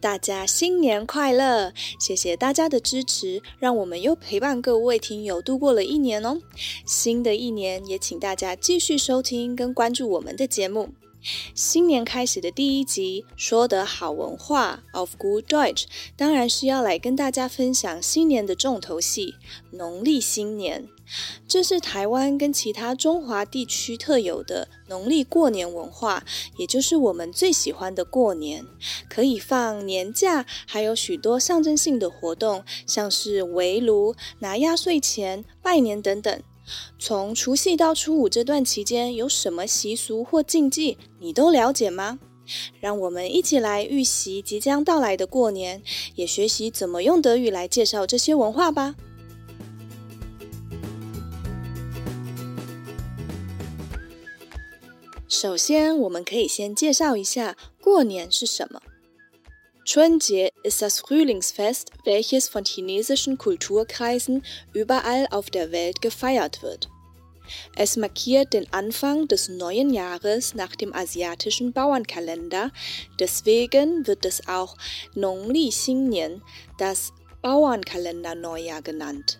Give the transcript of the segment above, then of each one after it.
大家新年快乐！谢谢大家的支持，让我们又陪伴各位听友度过了一年哦。新的一年，也请大家继续收听跟关注我们的节目。新年开始的第一集，说的好文化 of good Deutsch，当然是要来跟大家分享新年的重头戏——农历新年。这是台湾跟其他中华地区特有的农历过年文化，也就是我们最喜欢的过年，可以放年假，还有许多象征性的活动，像是围炉、拿压岁钱、拜年等等。从除夕到初五这段期间有什么习俗或禁忌，你都了解吗？让我们一起来预习即将到来的过年，也学习怎么用德语来介绍这些文化吧。首先，我们可以先介绍一下过年是什么。Chunjie ist das Frühlingsfest, welches von chinesischen Kulturkreisen überall auf der Welt gefeiert wird. Es markiert den Anfang des neuen Jahres nach dem asiatischen Bauernkalender, deswegen wird es auch Nongli Xingnian, das Bauernkalender-Neujahr genannt.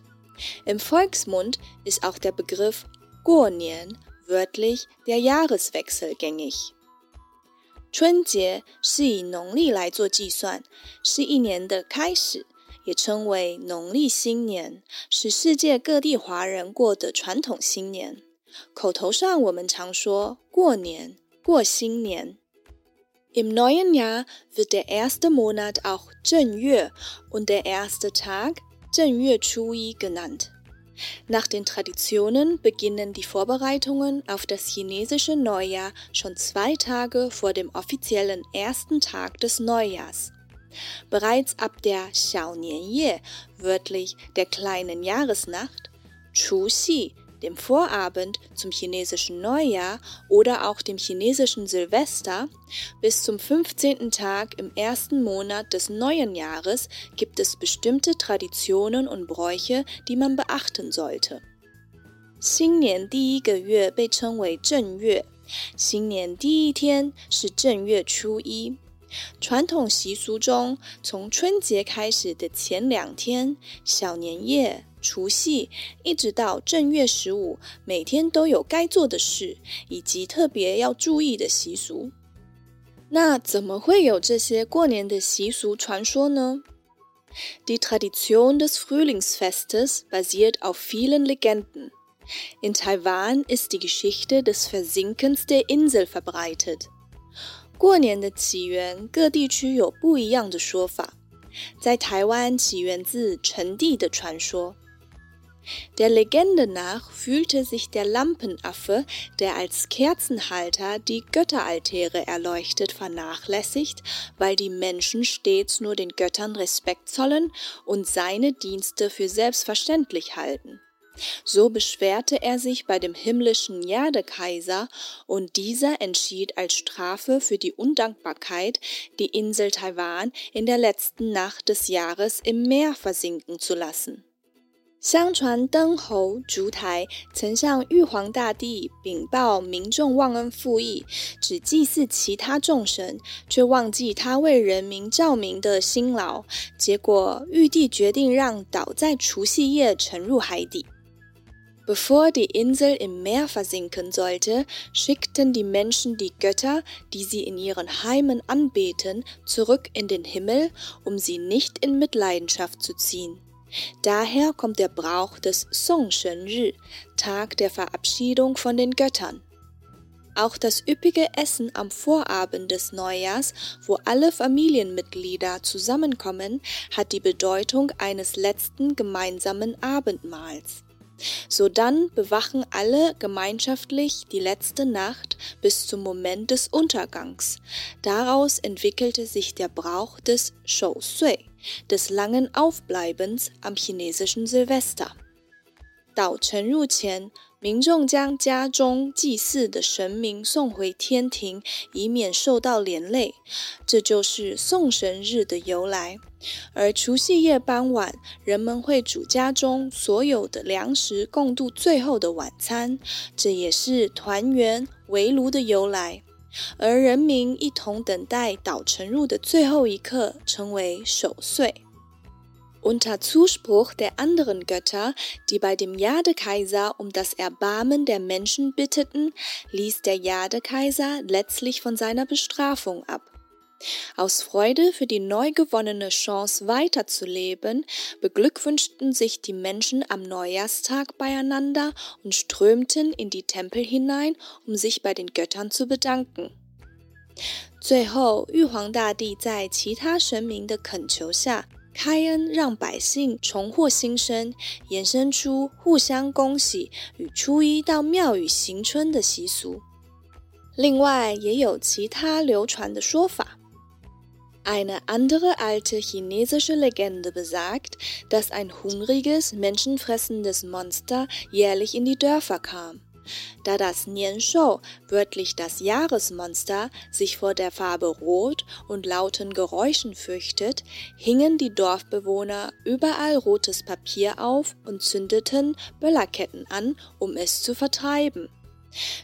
Im Volksmund ist auch der Begriff Guonian wörtlich der Jahreswechsel gängig. 春节是以农历来做计算，是一年的开始，也称为农历新年，是世界各地华人过的传统新年。口头上我们常说过年、过新年。Im neuen Jahr wird der erste Monat auch 正月 und der erste Tag 正月初一 genannt. Nach den Traditionen beginnen die Vorbereitungen auf das chinesische Neujahr schon zwei Tage vor dem offiziellen ersten Tag des Neujahrs. Bereits ab der Xiao Nianye, wörtlich der kleinen Jahresnacht, Chu Xi, dem Vorabend zum chinesischen Neujahr oder auch dem chinesischen Silvester, bis zum 15. Tag im ersten Monat des neuen Jahres gibt es bestimmte Traditionen und Bräuche, die man beachten sollte. 新年第一个月被称为正月，新年第一天是正月初一。传统习俗中，从春节开始的前两天，小年夜、 除夕，一直到正月十五，每天都有该做的事，以及特别要注意的习俗。那怎么会有这些过年的习俗传说呢？Die Tradition des Frühlingsfestes basiert auf vielen Legenden. In Taiwan ist die Geschichte des Versinkens der Insel verbreitet. 过年的起源，各地区有不一样的说法。在台湾，起源自陈地的传说。Der Legende nach fühlte sich der Lampenaffe, der als Kerzenhalter die Götteraltäre erleuchtet, vernachlässigt, weil die Menschen stets nur den Göttern Respekt zollen und seine Dienste für selbstverständlich halten. So beschwerte er sich bei dem himmlischen Jadekaiser, und dieser entschied als Strafe für die Undankbarkeit, die Insel Taiwan in der letzten Nacht des Jahres im Meer versinken zu lassen. 相传灯侯烛台曾向玉皇大帝禀报民众忘恩负义，只祭祀其他众神，却忘记他为人民照明的辛劳。结果玉帝决定让岛在除夕夜沉入海底。Bevor die Insel im Meer versinken sollte, schickten die Menschen die Götter, die sie in ihren Heimen anbeten, zurück in den Himmel, um sie nicht in Mitleidenschaft zu ziehen. Daher kommt der Brauch des Song Shen Tag der Verabschiedung von den Göttern. Auch das üppige Essen am Vorabend des Neujahrs, wo alle Familienmitglieder zusammenkommen, hat die Bedeutung eines letzten gemeinsamen Abendmahls. Sodann bewachen alle gemeinschaftlich die letzte Nacht bis zum Moment des Untergangs. Daraus entwickelte sich der Brauch des Shou Sui, des langen Aufbleibens am chinesischen Silvester. Dao 民众将家中祭祀的神明送回天庭，以免受到连累，这就是送神日的由来。而除夕夜傍晚，人们会煮家中所有的粮食，共度最后的晚餐，这也是团圆围炉的由来。而人民一同等待岛沉入的最后一刻，称为守岁。Unter Zuspruch der anderen Götter, die bei dem Jadekaiser um das Erbarmen der Menschen bitteten, ließ der Jadekaiser letztlich von seiner Bestrafung ab. Aus Freude für die neu gewonnene Chance weiterzuleben, beglückwünschten sich die Menschen am Neujahrstag beieinander und strömten in die Tempel hinein, um sich bei den Göttern zu bedanken. 最后，玉皇大帝在其他神明的恳求下， 开恩让百姓重获新生，衍生出互相恭喜与初一到庙宇行春的习俗。另外，也有其他流传的说法。Eine andere alte chinesische Legende besagt, dass ein hungriges, menschenfressendes Monster jährlich in die Dörfer kam. Da das Nianshou, wörtlich das Jahresmonster, sich vor der Farbe Rot und lauten Geräuschen fürchtet, hingen die Dorfbewohner überall rotes Papier auf und zündeten Böllerketten an, um es zu vertreiben.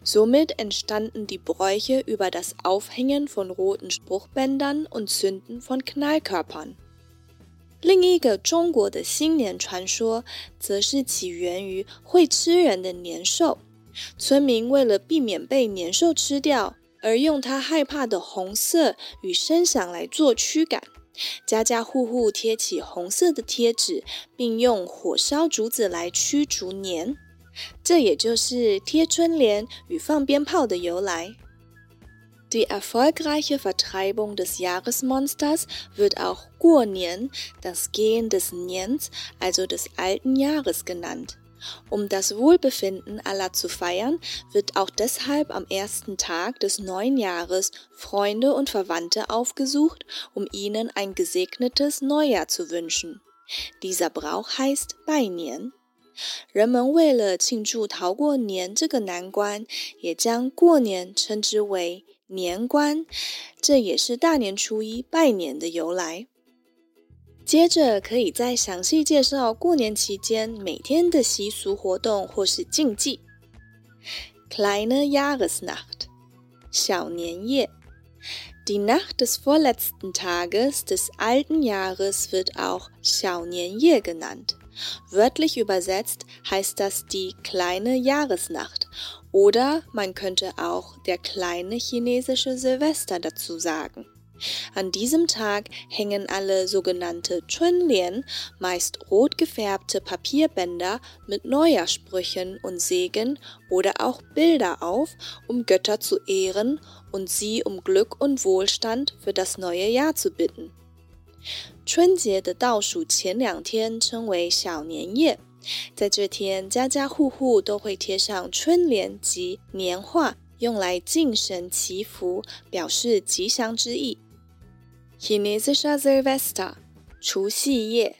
Somit entstanden die Bräuche über das Aufhängen von roten Spruchbändern und Zünden von Knallkörpern. 另一个中国的新年传说，则是起源于会吃人的年兽。 村民为了避免被年兽吃掉，而用他害怕的红色与声响来做驱赶，家家户户贴起红色的贴纸，并用火烧竹子来驱逐年。这也就是贴春联与放鞭炮的由来。Die erfolgreiche Vertreibung des Jahresmonsters wird auch Guonian, das Gehen des Nians, also des alten Jahres genannt. Um das Wohlbefinden aller zu feiern, wird auch deshalb am ersten Tag des neuen Jahres Freunde und Verwandte aufgesucht, um ihnen ein gesegnetes Neujahr zu wünschen. Dieser Brauch heißt Beinian. 人们为了庆祝逃过年这个难关，也将过年称之为年关，这也是大年初一拜年的由来。 接着可以再详细介绍过年期间每天的习俗活动或是禁忌。Kleine Jahresnacht，小年夜。Die Nacht des vorletzten Tages des alten Jahres wird auch 小年夜 genannt. Wörtlich übersetzt heißt das die kleine Jahresnacht oder man könnte auch der kleine chinesische Silvester dazu sagen. An diesem Tag hängen alle sogenannte Chunlian, meist rot gefärbte Papierbänder mit Neujahrssprüchen und Segen oder auch Bilder auf, um Götter zu ehren und sie um Glück und Wohlstand für das neue Jahr zu bitten. 春节的倒数前两天称为小年夜，在这天，家家户户都会贴上春联及年画，用来敬神祈福，表示吉祥之意。 Chinesischer Silvester, Chu Xi Ye.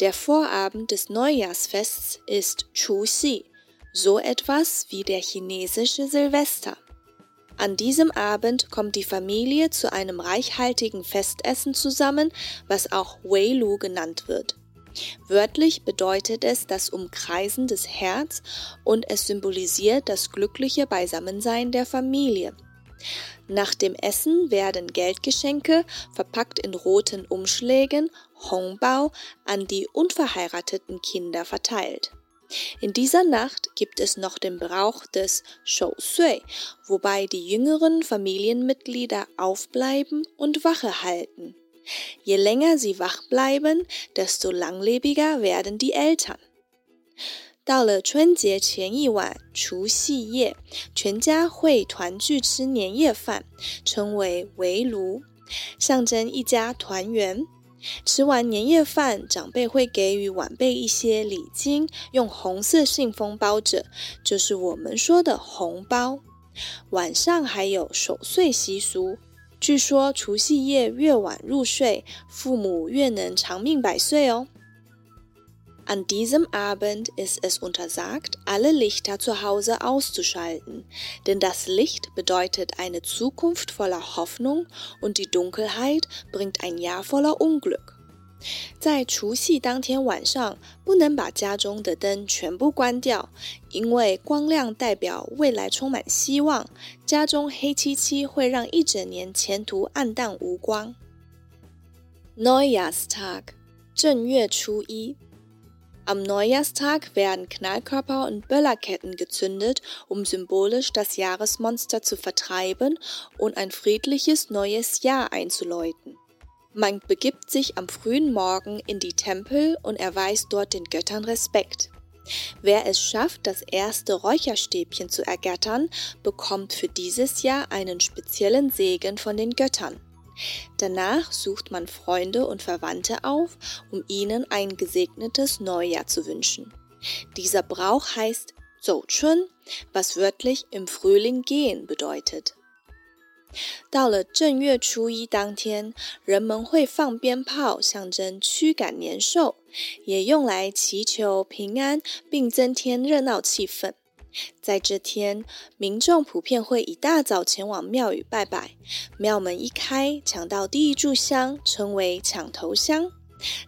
Der Vorabend des Neujahrsfests ist Chu Xi, so etwas wie der chinesische Silvester. An diesem Abend kommt die Familie zu einem reichhaltigen Festessen zusammen, was auch Wei Lu genannt wird. Wörtlich bedeutet es das Umkreisen des Herz und es symbolisiert das glückliche Beisammensein der Familie. Nach dem Essen werden Geldgeschenke, verpackt in roten Umschlägen, Hongbao, an die unverheirateten Kinder verteilt. In dieser Nacht gibt es noch den Brauch des Shou Sui, wobei die jüngeren Familienmitglieder aufbleiben und Wache halten. Je länger sie wach bleiben, desto langlebiger werden die Eltern. 到了春节前一晚，除夕夜，全家会团聚吃年夜饭，称为围炉，象征一家团圆。吃完年夜饭，长辈会给予晚辈一些礼金，用红色信封包着，就是我们说的红包。晚上还有守岁习俗，据说除夕夜越晚入睡，父母越能长命百岁哦。An diesem Abend ist es untersagt, alle Lichter zu Hause auszuschalten, denn das Licht bedeutet eine Zukunft voller Hoffnung und die Dunkelheit bringt ein Jahr voller Unglück. 在除夕当天晚上，不能把家中的灯全部关掉，因为光亮代表未来充满希望。家中黑漆漆会让一整年前途暗淡无光。Neujahrstag，正月初一。 Am Neujahrstag werden Knallkörper und Böllerketten gezündet, um symbolisch das Jahresmonster zu vertreiben und ein friedliches neues Jahr einzuläuten. Man begibt sich am frühen Morgen in die Tempel und erweist dort den Göttern Respekt. Wer es schafft, das erste Räucherstäbchen zu ergattern, bekommt für dieses Jahr einen speziellen Segen von den Göttern. Danach sucht man Freunde und Verwandte auf, um ihnen ein gesegnetes Neujahr zu wünschen. Dieser Brauch heißt Zouchun, was wörtlich im Frühling gehen bedeutet. 到了正月初一当天，人们会放鞭炮，象征驱赶年兽，也用来祈求平安，并增添热闹气氛。 在这天，民众普遍会一大早前往庙宇拜拜，庙门一开，抢到第一炷香称为抢头香。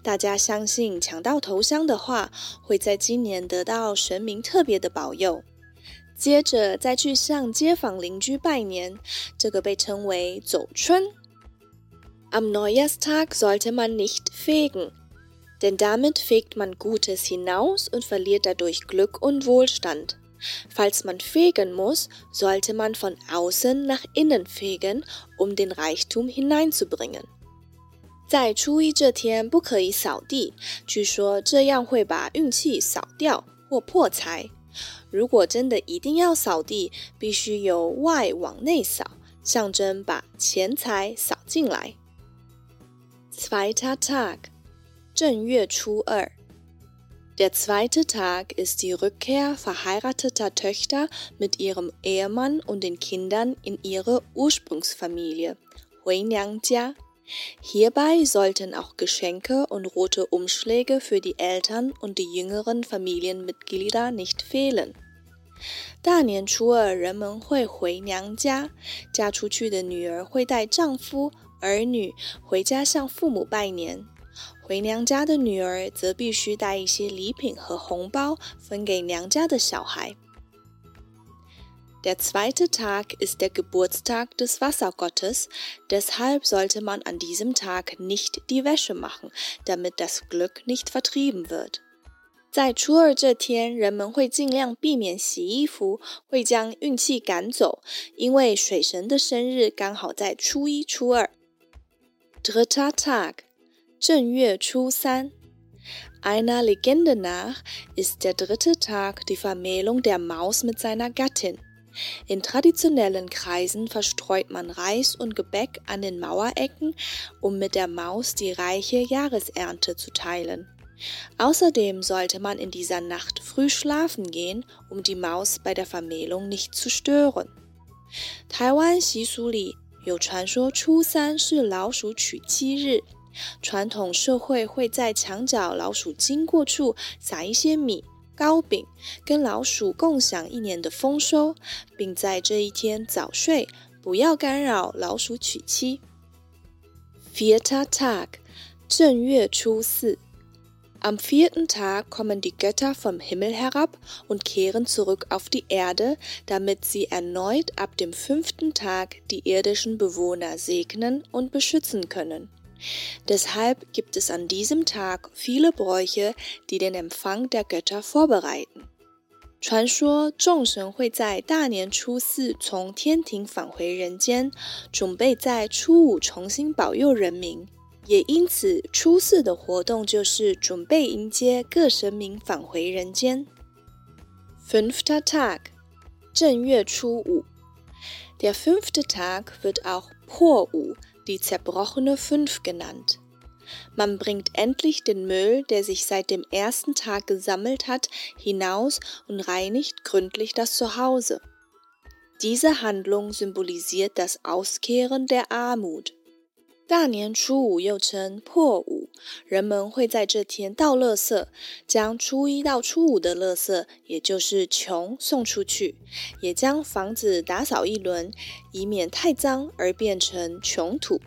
大家相信，抢到头香的话，会在今年得到神明特别的保佑。接着再去向街坊邻居拜年，这个被称为走春。Am Neujahrstag sollte man nicht fegen, denn damit fegt man Gutes hinaus und verliert dadurch Glück und Wohlstand. Falls man fegen muss, sollte man von außen nach innen fegen, um den Reichtum hineinzubringen. 在初一这天不可以扫地，据说这样会把运气扫掉或破财。如果真的一定要扫地，必须由外往内扫，象征把钱财扫进来。Zweiter Tag，正月初二。 Der zweite Tag ist die Rückkehr verheirateter Töchter mit ihrem Ehemann und den Kindern in ihre Ursprungsfamilie, Hui Jia. Hierbei sollten auch Geschenke und rote Umschläge für die Eltern und die jüngeren Familienmitglieder nicht fehlen. 大年初二，人们会回娘家，嫁出去的女儿会带丈夫、儿女回家向父母拜年。 回娘家的女儿则必须带一些礼品和红包分给娘家的小孩。Der zweite Tag ist der Geburtstag des Wassergottes, deshalb sollte man an diesem Tag nicht die Wäsche machen, damit das Glück nicht vertrieben wird. 在初二这天，人们会尽量避免洗衣服，会将运气赶走，因为水神的生日刚好在初一、初二。Dritter Tag 正月初三，Einer Legende nach ist der dritte Tag die Vermählung der Maus mit seiner Gattin. In traditionellen Kreisen verstreut man Reis und Gebäck an den Mauerecken, um mit der Maus die reiche Jahresernte zu teilen. Außerdem sollte man in dieser Nacht früh schlafen gehen, um die Maus bei der Vermählung nicht zu stören. 台湾习俗里有传说，初三是老鼠娶妻日。 传统社会会在墙角老鼠经过处撒一些米、糕饼，跟老鼠共享一年的丰收，并在这一天早睡，不要干扰老鼠娶妻。Vierter Tag，正月初四。Am vierten Tag kommen die Götter vom Himmel herab und kehren zurück auf die Erde, damit sie erneut ab dem fünften Tag die irdischen Bewohner segnen und beschützen können. Deshalb gibt es an diesem Tag viele Bräuche, die den Empfang der Götter vorbereiten. 传说众神会在大年初四从天庭返回人间，准备在初五重新保佑人民。也因此，初四的活动就是准备迎接各神明返回人间。Fünfter Tag，正月初五。Der fünfte Tag wird auch 破五 die zerbrochene Fünf genannt. Man bringt endlich den Müll, der sich seit dem ersten Tag gesammelt hat, hinaus und reinigt gründlich das Zuhause. Diese Handlung symbolisiert das Auskehren der Armut. 大年初五又称破五，人们会在这天倒垃圾，将初一到初五的垃圾，也就是穷送出去，也将房子打扫一轮，以免太脏而变成穷土。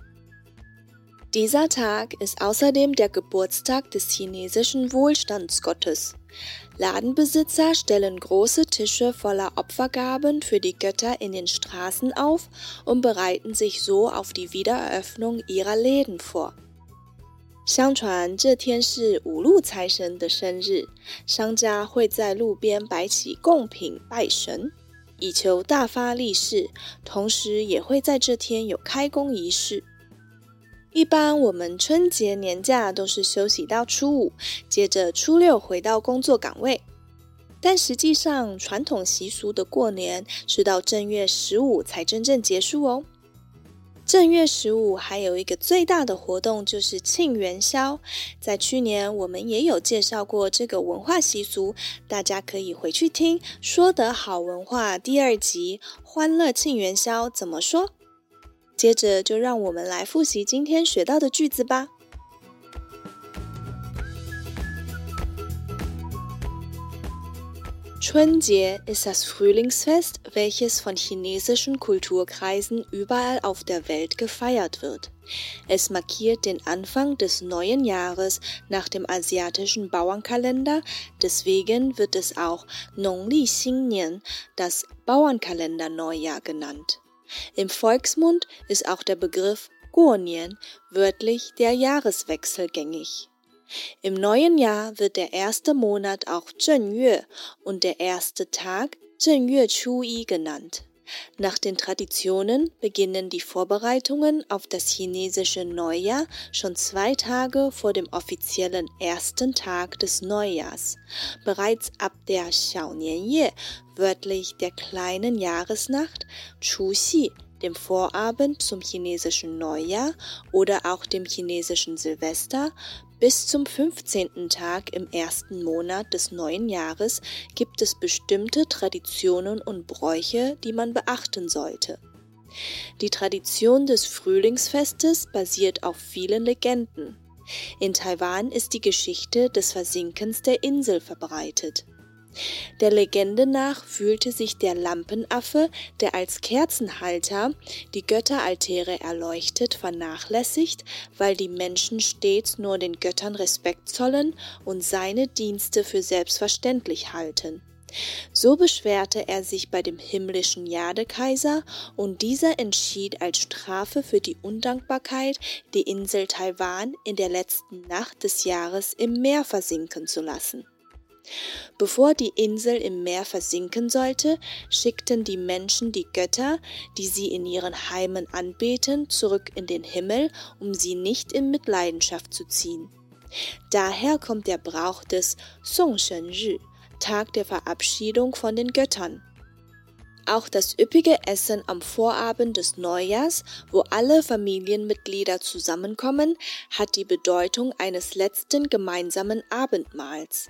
Dieser Tag ist außerdem der Geburtstag des chinesischen Wohlstandsgottes. Ladenbesitzer stellen große Tische voller Opfergaben für die Götter in den Straßen auf und bereiten sich so auf die Wiedereröffnung ihrer Läden vor. 相传这天是五路财神的生日，商家会在路边摆起贡品拜神，以求大发利市，同时也会在这天有开工仪式。 一般我们春节年假都是休息到初五，接着初六回到工作岗位。但实际上，传统习俗的过年是到正月十五才真正结束哦。正月十五还有一个最大的活动就是庆元宵，在去年我们也有介绍过这个文化习俗，大家可以回去听《说得好文化》第二集《欢乐庆元宵》怎么说。接着就让我们来复习今天学到的句子吧。Chunjie ist das Frühlingsfest, welches von chinesischen Kulturkreisen überall auf der Welt gefeiert wird. Es markiert den Anfang des neuen Jahres nach dem asiatischen Bauernkalender, deswegen wird es auch Nongli Xingnian, das Bauernkalender-Neujahr genannt. Im Volksmund ist auch der Begriff Guonian, wörtlich der Jahreswechsel, gängig. Im neuen Jahr wird der erste Monat auch Zhenyue und der erste Tag Zhenyue Chui genannt. Nach den Traditionen beginnen die Vorbereitungen auf das chinesische Neujahr schon zwei Tage vor dem offiziellen ersten Tag des Neujahrs. Bereits ab der Xiaonianye, wörtlich der kleinen Jahresnacht, Chuxi, dem Vorabend zum chinesischen Neujahr oder auch dem chinesischen Silvester, bis zum 15. Tag im ersten Monat des neuen Jahres gibt es bestimmte Traditionen und Bräuche, die man beachten sollte. Die Tradition des Frühlingsfestes basiert auf vielen Legenden. In Taiwan ist die Geschichte des Versinkens der Insel verbreitet. Der Legende nach fühlte sich der Lampenaffe, der als Kerzenhalter die Götteraltäre erleuchtet, vernachlässigt, weil die Menschen stets nur den Göttern Respekt zollen und seine Dienste für selbstverständlich halten. So beschwerte er sich bei dem himmlischen Jadekaiser und dieser entschied als Strafe für die Undankbarkeit, die Insel Taiwan in der letzten Nacht des Jahres im Meer versinken zu lassen. Bevor die Insel im Meer versinken sollte, schickten die Menschen die Götter, die sie in ihren Heimen anbeten, zurück in den Himmel, um sie nicht in Mitleidenschaft zu ziehen. Daher kommt der Brauch des Songshen-Ri, Tag der Verabschiedung von den Göttern. Auch das üppige Essen am Vorabend des Neujahrs, wo alle Familienmitglieder zusammenkommen, hat die Bedeutung eines letzten gemeinsamen Abendmahls.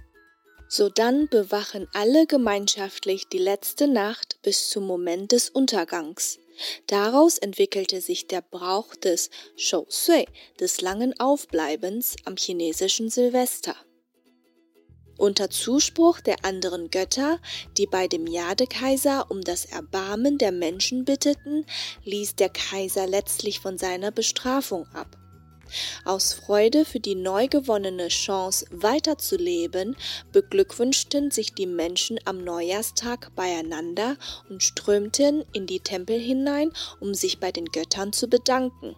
Sodann bewachen alle gemeinschaftlich die letzte Nacht bis zum Moment des Untergangs. Daraus entwickelte sich der Brauch des Shou Sui, des langen Aufbleibens am chinesischen Silvester. Unter Zuspruch der anderen Götter, die bei dem Jadekaiser um das Erbarmen der Menschen bitteten, ließ der Kaiser letztlich von seiner Bestrafung ab. Aus Freude für die neu gewonnene Chance weiterzuleben, beglückwünschten sich die Menschen am Neujahrstag beieinander und strömten in die Tempel hinein, um sich bei den Göttern zu bedanken.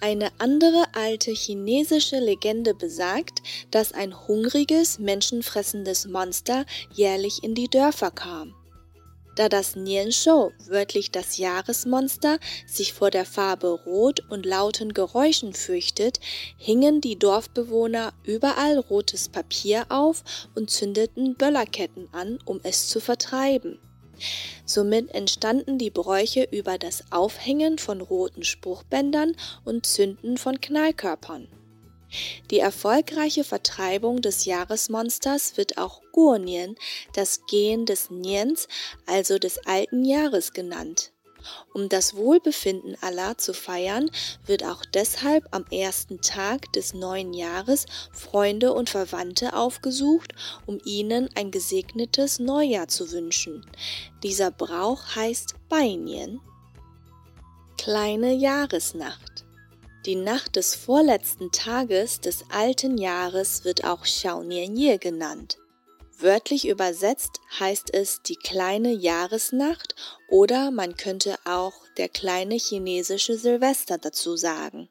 Eine andere alte chinesische Legende besagt, dass ein hungriges, menschenfressendes Monster jährlich in die Dörfer kam. Da das Nianshou, wörtlich das Jahresmonster, sich vor der Farbe Rot und lauten Geräuschen fürchtet, hingen die Dorfbewohner überall rotes Papier auf und zündeten Böllerketten an, um es zu vertreiben. Somit entstanden die Bräuche über das Aufhängen von roten Spruchbändern und Zünden von Knallkörpern. Die erfolgreiche Vertreibung des Jahresmonsters wird auch Guonien, das Gehen des Niens, also des alten Jahres genannt. Um das Wohlbefinden aller zu feiern, wird auch deshalb am ersten Tag des neuen Jahres Freunde und Verwandte aufgesucht, um ihnen ein gesegnetes Neujahr zu wünschen. Dieser Brauch heißt Beinien. Kleine Jahresnacht. Die Nacht des vorletzten Tages des alten Jahres wird auch Xiaonianye genannt. Wörtlich übersetzt heißt es die kleine Jahresnacht oder man könnte auch der kleine chinesische Silvester dazu sagen.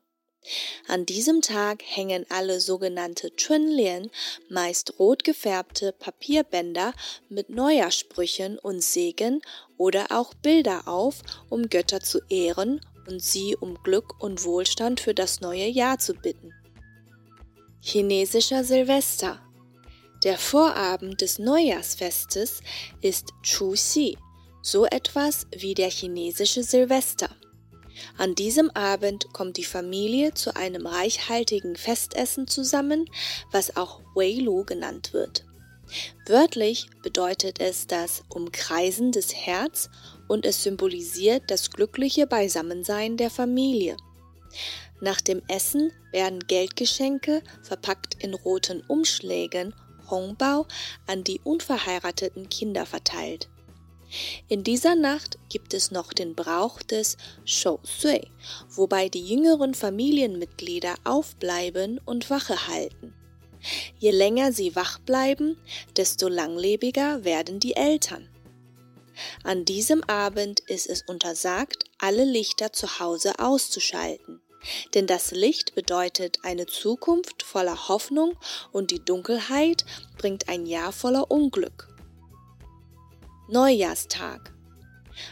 An diesem Tag hängen alle sogenannte Chunlian, meist rot gefärbte Papierbänder mit Neujahrssprüchen und Segen oder auch Bilder auf, um Götter zu ehren und sie um Glück und Wohlstand für das neue Jahr zu bitten. Chinesischer Silvester der Vorabend des Neujahrsfestes ist Chuxi, so etwas wie der chinesische Silvester. An diesem Abend kommt die Familie zu einem reichhaltigen Festessen zusammen, was auch Weilu genannt wird. Wörtlich bedeutet es das Umkreisen des Herz und es symbolisiert das glückliche Beisammensein der Familie. Nach dem Essen werden Geldgeschenke verpackt in roten Umschlägen Hongbao an die unverheirateten Kinder verteilt. In dieser Nacht gibt es noch den Brauch des Shou Sui, wobei die jüngeren Familienmitglieder aufbleiben und Wache halten. Je länger sie wach bleiben, desto langlebiger werden die Eltern. An diesem Abend ist es untersagt, alle Lichter zu Hause auszuschalten. Denn das Licht bedeutet eine Zukunft voller Hoffnung und die Dunkelheit bringt ein Jahr voller Unglück. Neujahrstag.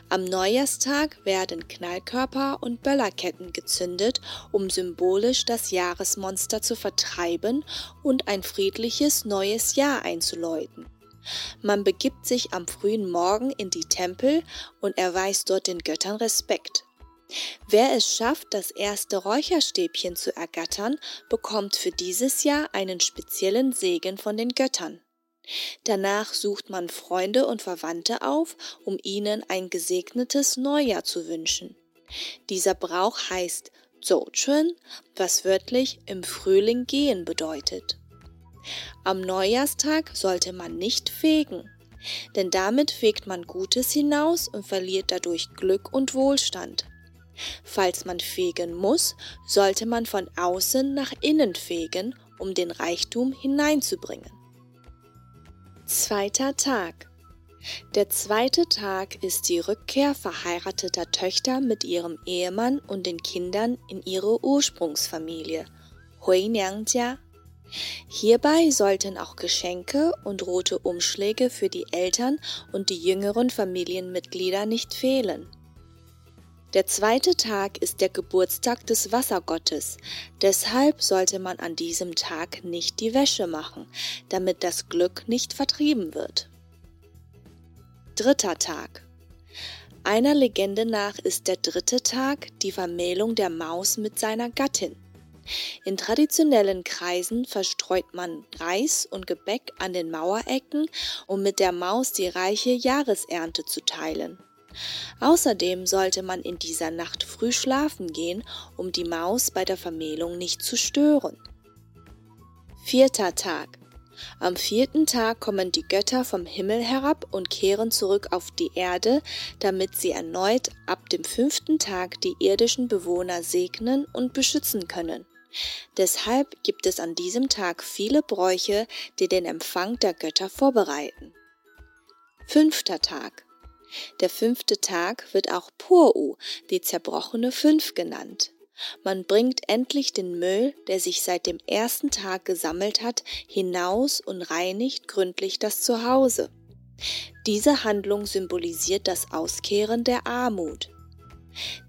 Am Neujahrstag werden Knallkörper und Böllerketten gezündet, um symbolisch das Jahresmonster zu vertreiben und ein friedliches neues Jahr einzuläuten. Man begibt sich am frühen Morgen in die Tempel und erweist dort den Göttern Respekt. Wer es schafft, das erste Räucherstäbchen zu ergattern, bekommt für dieses Jahr einen speziellen Segen von den Göttern. Danach sucht man Freunde und Verwandte auf, um ihnen ein gesegnetes Neujahr zu wünschen. Dieser Brauch heißt Zouchun, was wörtlich im Frühling gehen bedeutet. Am Neujahrstag sollte man nicht fegen, denn damit fegt man Gutes hinaus und verliert dadurch Glück und Wohlstand. Falls man fegen muss, sollte man von außen nach innen fegen, um den Reichtum hineinzubringen. Zweiter Tag. Der zweite Tag ist die Rückkehr verheirateter Töchter mit ihrem Ehemann und den Kindern in ihre Ursprungsfamilie, Huiniangjia. Hierbei sollten auch Geschenke und rote Umschläge für die Eltern und die jüngeren Familienmitglieder nicht fehlen. Der zweite Tag ist der Geburtstag des Wassergottes, deshalb sollte man an diesem Tag nicht die Wäsche machen, damit das Glück nicht vertrieben wird. Dritter Tag. Einer Legende nach ist der dritte Tag die Vermählung der Maus mit seiner Gattin. In traditionellen Kreisen verstreut man Reis und Gebäck an den Mauerecken, um mit der Maus die reiche Jahresernte zu teilen. Außerdem sollte man in dieser Nacht früh schlafen gehen, um die Maus bei der Vermählung nicht zu stören. Vierter Tag. Am vierten Tag kommen die Götter vom Himmel herab und kehren zurück auf die Erde, damit sie erneut ab dem fünften Tag die irdischen Bewohner segnen und beschützen können. Deshalb gibt es an diesem Tag viele Bräuche, die den Empfang der Götter vorbereiten. Fünfter Tag. Der fünfte Tag wird auch Puru, die zerbrochene Fünf genannt. Man bringt endlich den Müll, der sich seit dem ersten Tag gesammelt hat, hinaus und reinigt gründlich das Zuhause. Diese Handlung symbolisiert das Auskehren der Armut.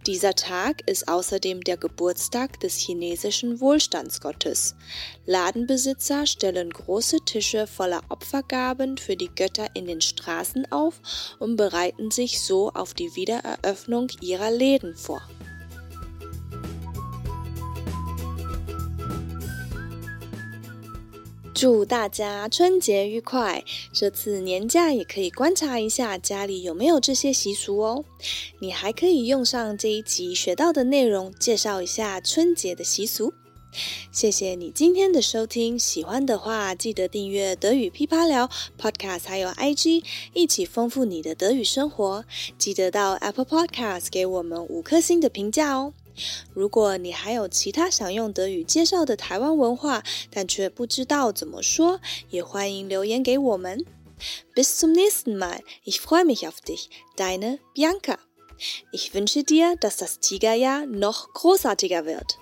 Dieser Tag ist außerdem der Geburtstag des chinesischen Wohlstandsgottes. Ladenbesitzer stellen große Tische voller Opfergaben für die Götter in den Straßen auf und bereiten sich so auf die Wiedereröffnung ihrer Läden vor. 祝大家春节愉快！这次年假也可以观察一下家里有没有这些习俗哦。你还可以用上这一集学到的内容，介绍一下春节的习俗。谢谢你今天的收听，喜欢的话记得订阅德语噼啪聊 Podcast，还有 IG，一起丰富你的德语生活。记得到 Apple Podcast 给我们五颗星的评价哦。如果你还有其他想用德语介绍的台湾文化，但却不知道怎么说，也欢迎留言给我们。Bis zum nächsten Mal. Ich freue mich auf dich. Deine Bianca. Ich wünsche dir, dass das Tigerjahr noch großartiger wird.